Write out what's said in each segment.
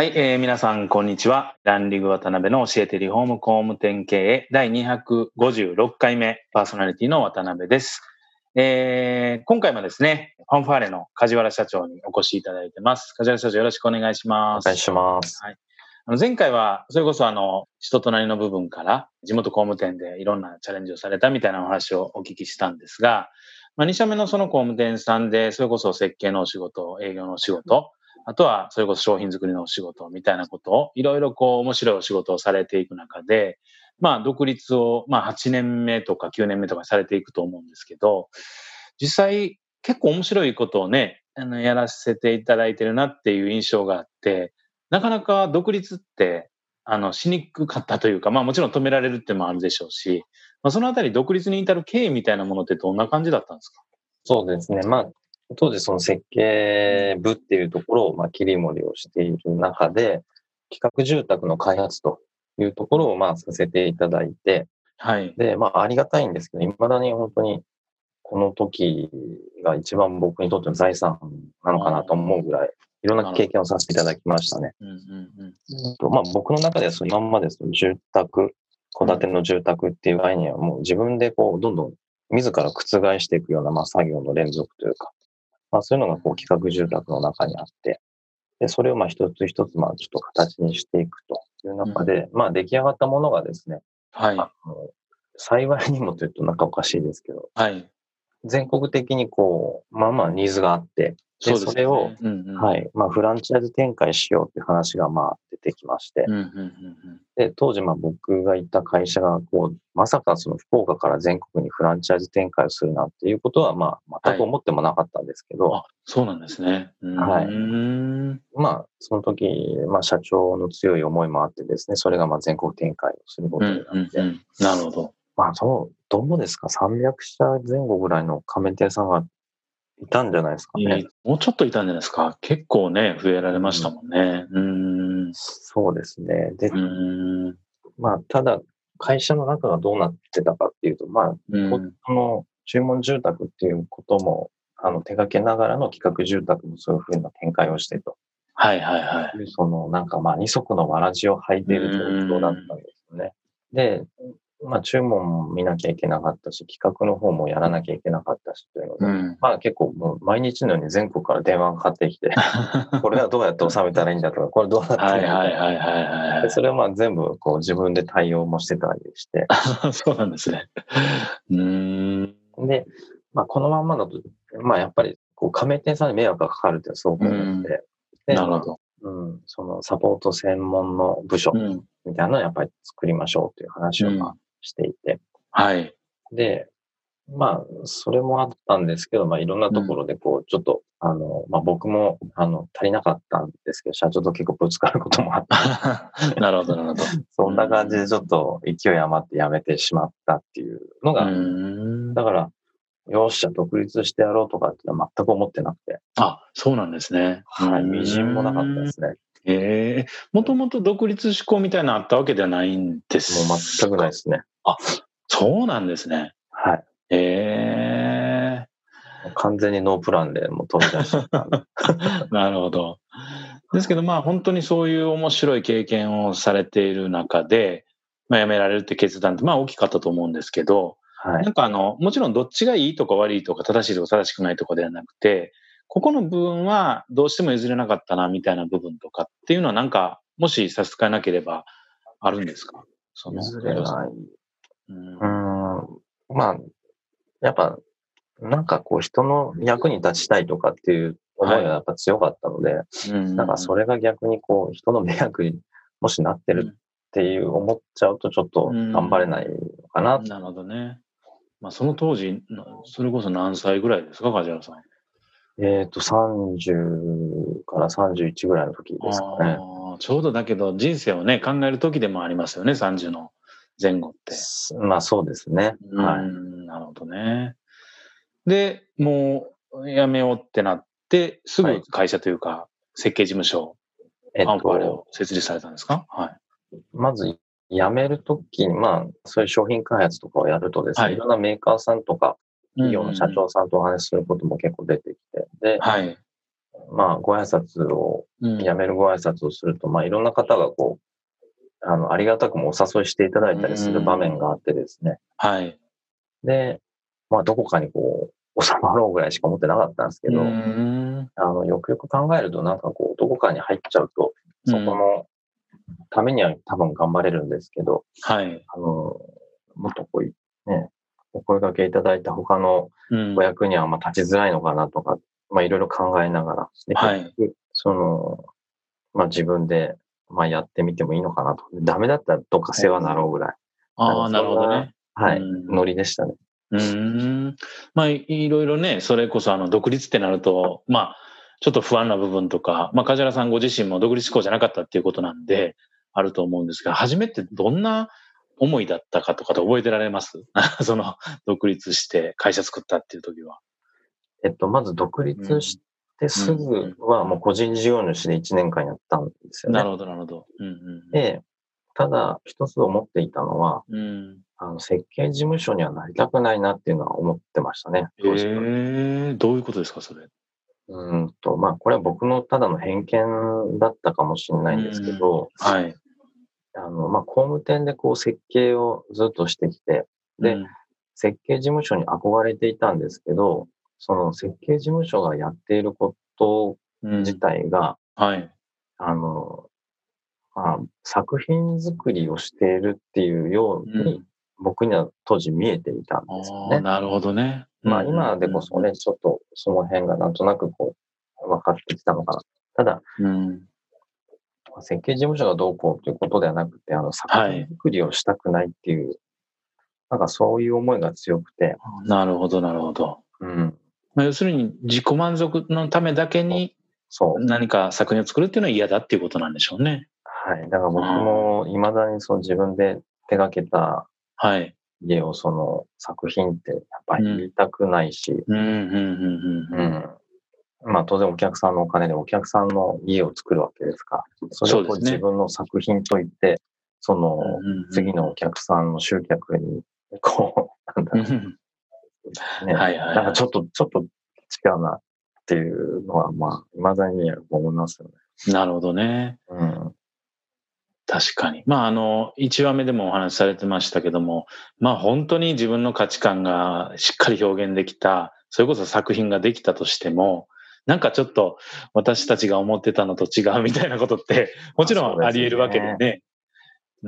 はい、えー、皆さんこんにちはランディング渡辺の教えてリフォーム工務店経営第256回目パーソナリティの渡辺ですえー、今回もですね、ファンファーレの梶原社長にお越しいただいてます。梶原社長よろしくお願いします。お願いします。はい。あの前回は、それこそあの、人となりの部分から地元工務店でいろんなチャレンジをされたみたいなお話をお聞きしたんですが、まあ、2社目のその工務店さんで、それこそ設計のお仕事、営業のお仕事、あとはそれこそ商品作りのお仕事みたいなことを、いろいろこう面白いお仕事をされていく中で、まあ独立を、まあ8年目とか9年目とかされていくと思うんですけど、実際結構面白いことをね、あの、やらせていただいてるなっていう印象があって、なかなか独立って、あの、しにくかったというか、まあもちろん止められるってもあるでしょうし、まあそのあたり独立に至る経緯みたいなものってどんな感じだったんですか？そうですね。まあ、当時その設計部っていうところを、まあ、切り盛りをしている中で、企画住宅の開発というところを、まあ、させていただいて、はい。で、まあ、ありがたいんですけど、未だに本当にこの時が一番僕にとっての財産なのかなと思うぐらい、いろんな経験をさせていただきましたね。まあ、僕の中ではその今までその住宅、戸建ての住宅っていう概念はもう自分でこうどんどん自ら覆していくようなまあ作業の連続というか、まあ、そういうのがこう企画住宅の中にあって、でそれをまあ一つ一つまあちょっと形にしていくという中で、うん、まあ出来上がったものがですね、はい、幸いにもというとなんかおかしいですけど、はい、全国的にこう、まあまあニーズがあって、で、それを、はい、まあフランチャイズ展開しようっていう話がまあ出てきまして、で、当時まあ僕がいた会社がこう、まさかその福岡から全国にフランチャイズ展開をするなんていうことはまあ全く思ってもなかったんですけど、はい、そうなんですね。はい。まあその時、まあ社長の強い思いもあってですね、それがまあ全国展開をすることになって、うんうんうん、なるほど。まあ、そう、どうですか ?300 社前後ぐらいの加盟店さんがいたんじゃないですかね。もうちょっといたんじゃないですか？結構ね、増えられましたもんね。うん。んそうですね。で、まあ、ただ、会社の中がどうなってたかっていうと、まあ、この注文住宅っていうことも、あの、手掛けながらの企画住宅もそういうふうな展開をしてと。はいはいはい。その、なんかまあ、二足のわらじを履いている状況だったんですよね。で、まあ、注文も見なきゃいけなかったし、企画の方もやらなきゃいけなかったしというので、うん、まあ結構もう毎日のように全国から電話がかかってきて、これはどうやって収めたらいいんだとか、これどうなってはいはいはいはい、それはまあ全部こう自分で対応もしてたりして。そうなんですね。うん。で、まあこのまんまだと、まあやっぱりこう加盟店さんに迷惑がかかるってすごく思って、なるほど。うん、そのサポート専門の部署みたいなのをやっぱり作りましょうという話をまあしていて。はい。で、まあ、それもあったんですけど、まあ、いろんなところで、こう、ちょっと、うん、あの、まあ、僕も、あの、足りなかったんですけど、社長と結構ぶつかることもあった。なるほど、なるほど。そんな感じで、ちょっと勢い余ってやめてしまったっていうのが、だから、よっしゃ、独立してやろうとかってのは全く思ってなくて。あ、そうなんですね。はい、微塵もなかったですね。ええもともと独立志向みたいなのあったわけではないんですもう全くないですね。あ、そうなんですね。はい。ええ完全にノープランでもう飛び出した。なるほど。ですけどまあ本当にそういう面白い経験をされている中で、まあ、辞められるって決断ってまあ大きかったと思うんですけど、はい、なんかあの、もちろんどっちがいいとか悪いとか正しいとか正しくないとかではなくて、ここの部分はどうしても譲れなかったなみたいな部分とかっていうのはなんか、もし差し支えなければあるんですか？譲れない。うん、まあ、やっぱ、なんかこう人の役に立ちたいとかっていう思いがやっぱ強かったので、はい、なんかそれが逆にこう人の迷惑にもしなってるっていう思っちゃうとちょっと頑張れないのかな。なるほどね。まあその当時、それこそ何歳ぐらいですか、梶原さん。えっ、ー、と、30から31ぐらいの時ですかね。あちょうどだけど人生をね、考える時でもありますよね、30の前後って。まあそうですね。はい。なるほどね。で、もう辞めようってなって、すぐ会社というか、設計事務所、えっと、アンを設立されたんですか？はい。まず、辞めるときに、まあ、そういう商品開発とかをやるとですね、はい、いろんなメーカーさんとか、企業の社長さんとお話しすることも結構出てきて、で、はい、まあ、ご挨拶を、辞めるご挨拶をすると、まあ、いろんな方がこう、あの、ありがたくもお誘いしていただいたりする場面があってですね。はい。で、まあ、どこかにこう、収まろうぐらいしか思ってなかったんですけど、あの、よくよく考えると、なんかこう、どこかに入っちゃうと、そこのためには多分頑張れるんですけど、はい。あの、もっとこう、ね、お声掛けいただいた他のお役にはまあ立ちづらいのかなとか、まあいろいろ考えながら、はい、その、まあ自分で、まあやってみてもいいのかなと。ダメだったらどっか世話になろうぐらい。ああ、なるほどね。はい、ノリでしたね。うん。まあいろいろね、それこそあの独立ってなると、まあ、ちょっと不安な部分とか、まあ、梶原さんご自身も独立志向じゃなかったっていうことなんで、あると思うんですが、初めてどんな思いだったかとかと覚えてられます？その、独立して会社作ったっていう時は。えっと、まず独立してすぐはもう個人事業主で1年間やったんですよね。なるほど、なるほど。うんうん、で、ただ一つ思っていたのは、うん、あの設計事務所にはなりたくないなっていうのは思ってましたね。えー、どういうことですか、それ？うんと、まあ、これは僕のただの偏見だったかもしれないんですけど、はい。あの、まあ、工務店でこう設計をずっとしてきて、で、うん、設計事務所に憧れていたんですけど、その設計事務所がやっていること自体が、うん、はい。あの、まあ、作品作りをしているっていうように、僕には当時見えていたんですよね。なるほどね。まあ今でこそね、ちょっとその辺がなんとなくこう、分かってきたのかな。ただ、うん、設計事務所がどうこうということではなくて、あの、作品作りをしたくないっていう、はい、なんかそういう思いが強くて。なるほど、なるほど。うん。まあ、要するに自己満足のためだけに、何か作品を作るっていうのは嫌だっていうことなんでしょうね。はい。だから僕も未だにその自分で手掛けたはい。家をその作品ってやっぱり言いたくないし、うん、うん、うん、うん。まあ当然お客さんのお金でお客さんの家を作るわけですから、それを自分の作品といって、その次のお客さんの集客に、こう、なんだろう。ね、はいはい、なんかちょっと、ちょっと違うなっていうのは、まあ、未だに思いますよね。なるほどね。うん。確かに。まあ、あの、1話目でもお話しされてましたけども、まあ、本当に自分の価値観がしっかり表現できた、それこそ作品ができたとしても、なんかちょっと私たちが思ってたのと違うみたいなことって、もちろんあり得るわけでね。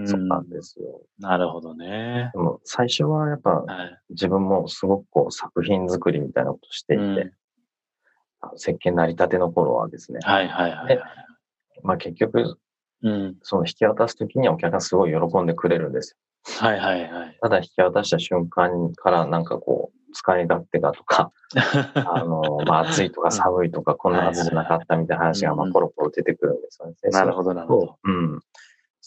そうなんですよ。なるほどね。でも最初はやっぱ、自分もすごくこう作品作りみたいなことしていて、うん、設計成り立ての頃はですね。はいはいはい、はい。まあ結局、うん、その引き渡すときにはお客さんすごい喜んでくれるんですよ。はいはいはい。ただ引き渡した瞬間からなんかこう、使い勝手がとか、あの、まあ暑いとか寒いとか、こんなはずじゃなかったみたいな話がまあポロポロ出てくるんですよね。なるほどなるほど。うん。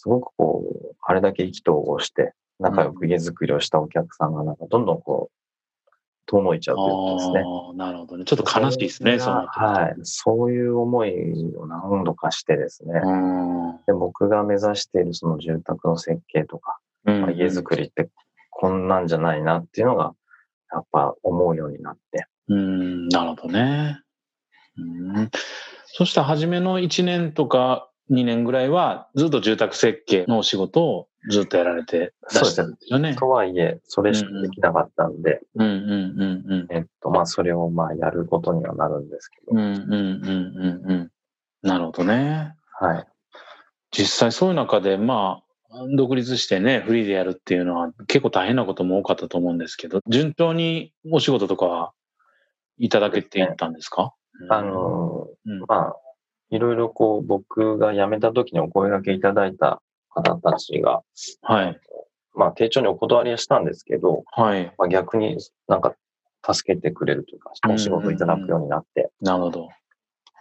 すごくこう、あれだけ意気投合して仲良く家づくりをしたお客さんがなんかどんどんこう、遠のいちゃうということですね。なるほどね。ちょっと悲しいですね、その。はい。そういう思いを何度かしてですね。で僕が目指しているその住宅の設計とか、まあ、家づくりってこんなんじゃないなっていうのが、やっぱ思うようになって。うん、なるほどね。うんそしたら初めの1年とか2年ぐらいはずっと住宅設計のお仕事をずっとやられてらしたんですよね。とはいえ、それしかできなかったんで、うんうんうんうん、えっと、まあ、それをまあ、やることにはなるんですけど。うんうんうんうんうん。なるほどね。はい。実際そういう中で、まあ、独立してね、フリーでやるっていうのは結構大変なことも多かったと思うんですけど、順調にお仕事とかはいただけていったんですか、ね、あの、うん、まあ、いろいろこう僕が辞めた時にお声掛けいただいた方たちが、はい。まあ、丁重にお断りはしたんですけど、はい。まあ、逆になんか助けてくれるというか、お仕事いただくようになって。なるほど。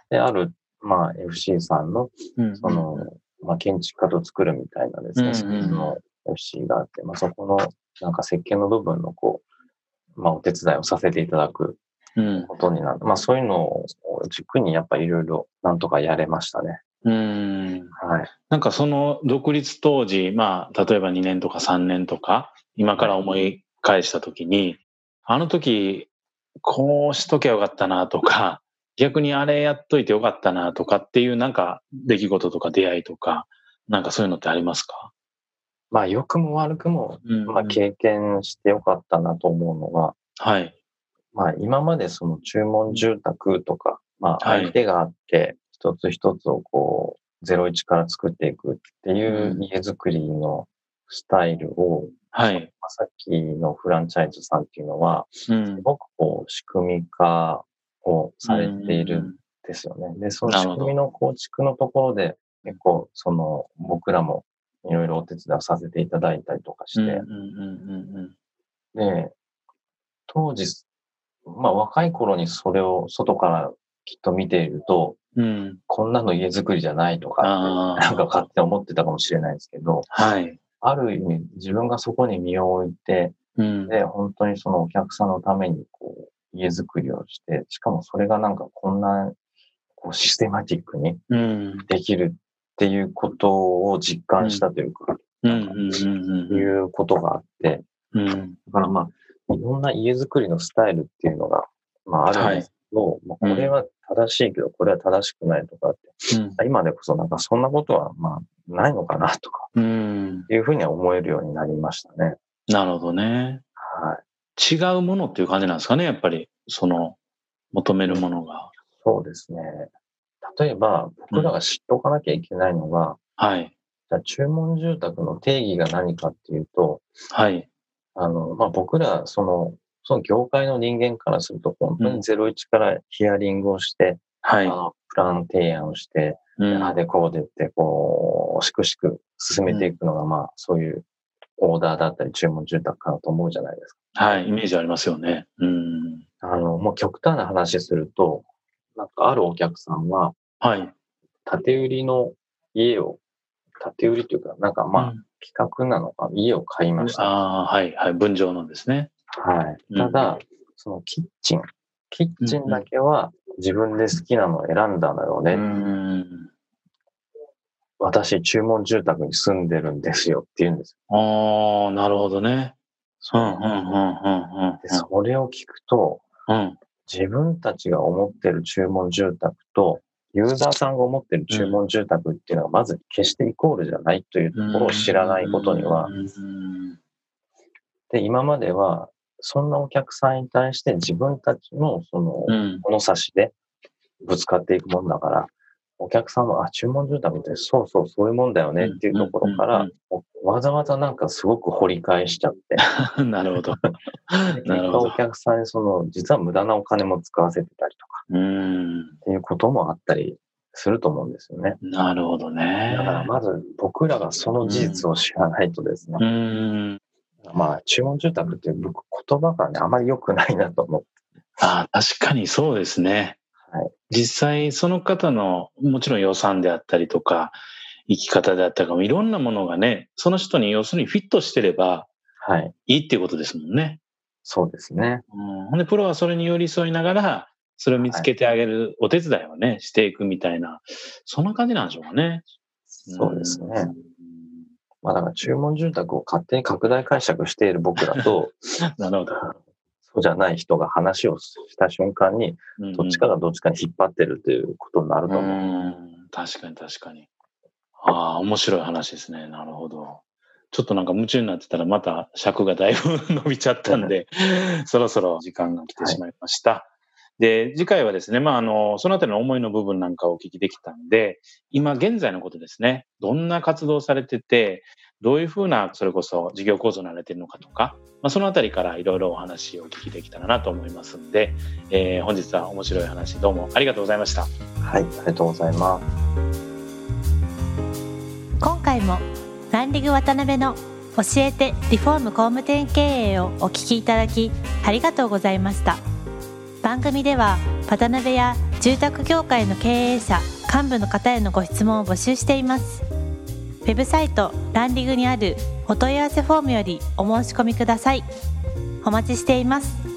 で、ある、まあ、FC さんの、その、まあ、建築家と作るみたいなですね、その FC があって、まあ、そこのなんか設計の部分のこう、まあ、お手伝いをさせていただくことになる。うん、まあ、そういうのを軸にやっぱいろいろなんとかやれましたね。うん。はい。なんかその独立当時、まあ、例えば2年とか3年とか、今から思い返したときに、あの時、こうしときゃよかったなとか、逆にあれやっといてよかったなとかっていうなんか出来事とか出会いとか、なんかそういうのってありますか？まあ良くも悪くも、まあ経験してよかったなと思うのが、はい。まあ今までその注文住宅とか、まあ相手があって、一つ一つをこう、ゼロ一から作っていくっていう家づくりのスタイルを、はい。さっきのフランチャイズさんっていうのは、すごくこう、仕組み化をされているんですよね。で、その仕組みの構築のところで、結構、その、僕らもいろいろお手伝いをさせていただいたりとかして、で、当時、まあ若い頃にそれを外からきっと見ていると、うん、こんなの家づくりじゃないとかなんか勝手に思ってたかもしれないですけど、はい、ある意味自分がそこに身を置いて、うん、で、本当にそのお客さんのためにこう、家づくりをして、しかもそれがなんかこんな、こうシステマティックにできるっていうことを実感したというか、いうことがあって、うん、だからまあ、いろんな家づくりのスタイルっていうのが、まああるんですけど、はい、まあ、これは正しいけど、これは正しくないとかって、うん、今でこそなんかそんなことはまあないのかなとか、いうふうには思えるようになりましたね。なるほどね。はい。違うものっていう感じなんですかね、やっぱり、その、求めるものが。そうですね。例えば、僕らが知っておかなきゃいけないのが、うん、はい。じゃ注文住宅の定義が何かっていうと、はい。あの、まあ、僕ら、その、その業界の人間からすると、本当に01からヒアリングをして、はい。プラン提案をして、うん、あでこうでって、こう、しくしく進めていくのが、まあ、そういうオーダーだったり注文住宅かなと思うじゃないですか。はい、イメージありますよね。うん。あの、もう極端な話すると、なんかあるお客さんは、はい。建売りの家を、建売りというか、なんかまあ、企画なのか、家を買いました。ああ、はい、はい、分譲なんですね。はい。ただ、うん、そのキッチン、キッチンだけは自分で好きなのを選んだのよね。うん、私、注文住宅に住んでるんですよって言うんですよ。ああ、なるほどね。うん、うん、うん、うん。で、それを聞くと、うん、自分たちが思ってる注文住宅と、ユーザーさんが思ってる注文住宅っていうのは、まず決してイコールじゃないというところを知らないことには、で、今までは、そんなお客さんに対して自分たちのその物差しでぶつかっていくもんだから、お客さんは、あ、注文住宅ってそうそうそういうもんだよねっていうところから、わざわざなんかすごく掘り返しちゃって。なるほど。結果お客さんにその、実は無駄なお金も使わせてたりとか、うんっていうこともあったりすると思うんですよね。なるほどね。だからまず僕らがその事実を知らないとですね、うん、まあ、注文住宅っていう言葉がね、あまり良くないなと思って。ああ、確かにそうですね。はい、実際その方のもちろん予算であったりとか生き方であったりとかいろんなものがねその人に要するにフィットしてればいいっていうことですもんね。そうですね。うん、でプロはそれに寄り添いながらそれを見つけてあげるお手伝いをね、していくみたいなそんな感じなんでしょうかね。そうですね。まあだから注文住宅を勝手に拡大解釈している僕らと、なるほど。そうじゃない人が話をした瞬間に、どっちかがどっちかに引っ張ってるということになると思う。うん確かに確かに。ああ、面白い話ですね。なるほど。ちょっとなんか夢中になってたらまた尺がだいぶ伸びちゃったんで、そろそろ時間が来てしまいました。はいで、次回はですね、まあ、あの、そのあたりの思いの部分なんかをお聞きできたんで、今現在のことですね、どんな活動されてて、どういうふうな、それこそ事業構造になられてるのかとか、まあ、そのあたりからいろいろお話をお聞きできたらなと思いますんで、えー、本日は面白い話どうもありがとうございました。はい、ありがとうございます。今回もランディング渡辺の教えてリフォーム工務店経営をお聞きいただきありがとうございました。番組では渡辺や住宅業界の経営者幹部の方へのご質問を募集していますウェブサイトランディングにあるお問い合わせフォームよりお申し込みください。お待ちしています。